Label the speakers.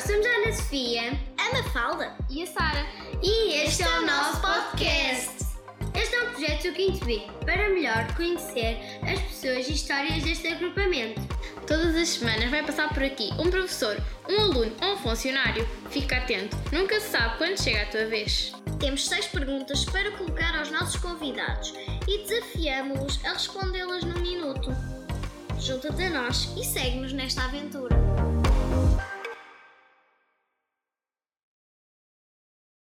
Speaker 1: nós somos a Ana Sofia,
Speaker 2: a Mafalda
Speaker 3: e a Sara.
Speaker 1: E este é o nosso podcast. Este é um projeto do Quinto B para melhor conhecer as pessoas e histórias deste agrupamento.
Speaker 3: Todas as semanas vai passar por aqui um professor, um aluno ou um funcionário. Fica atento, nunca se sabe quando chega a tua vez.
Speaker 2: Temos seis perguntas para colocar aos nossos convidados e desafiamos-los a respondê-las num minuto. Junta-te a nós e segue-nos nesta aventura.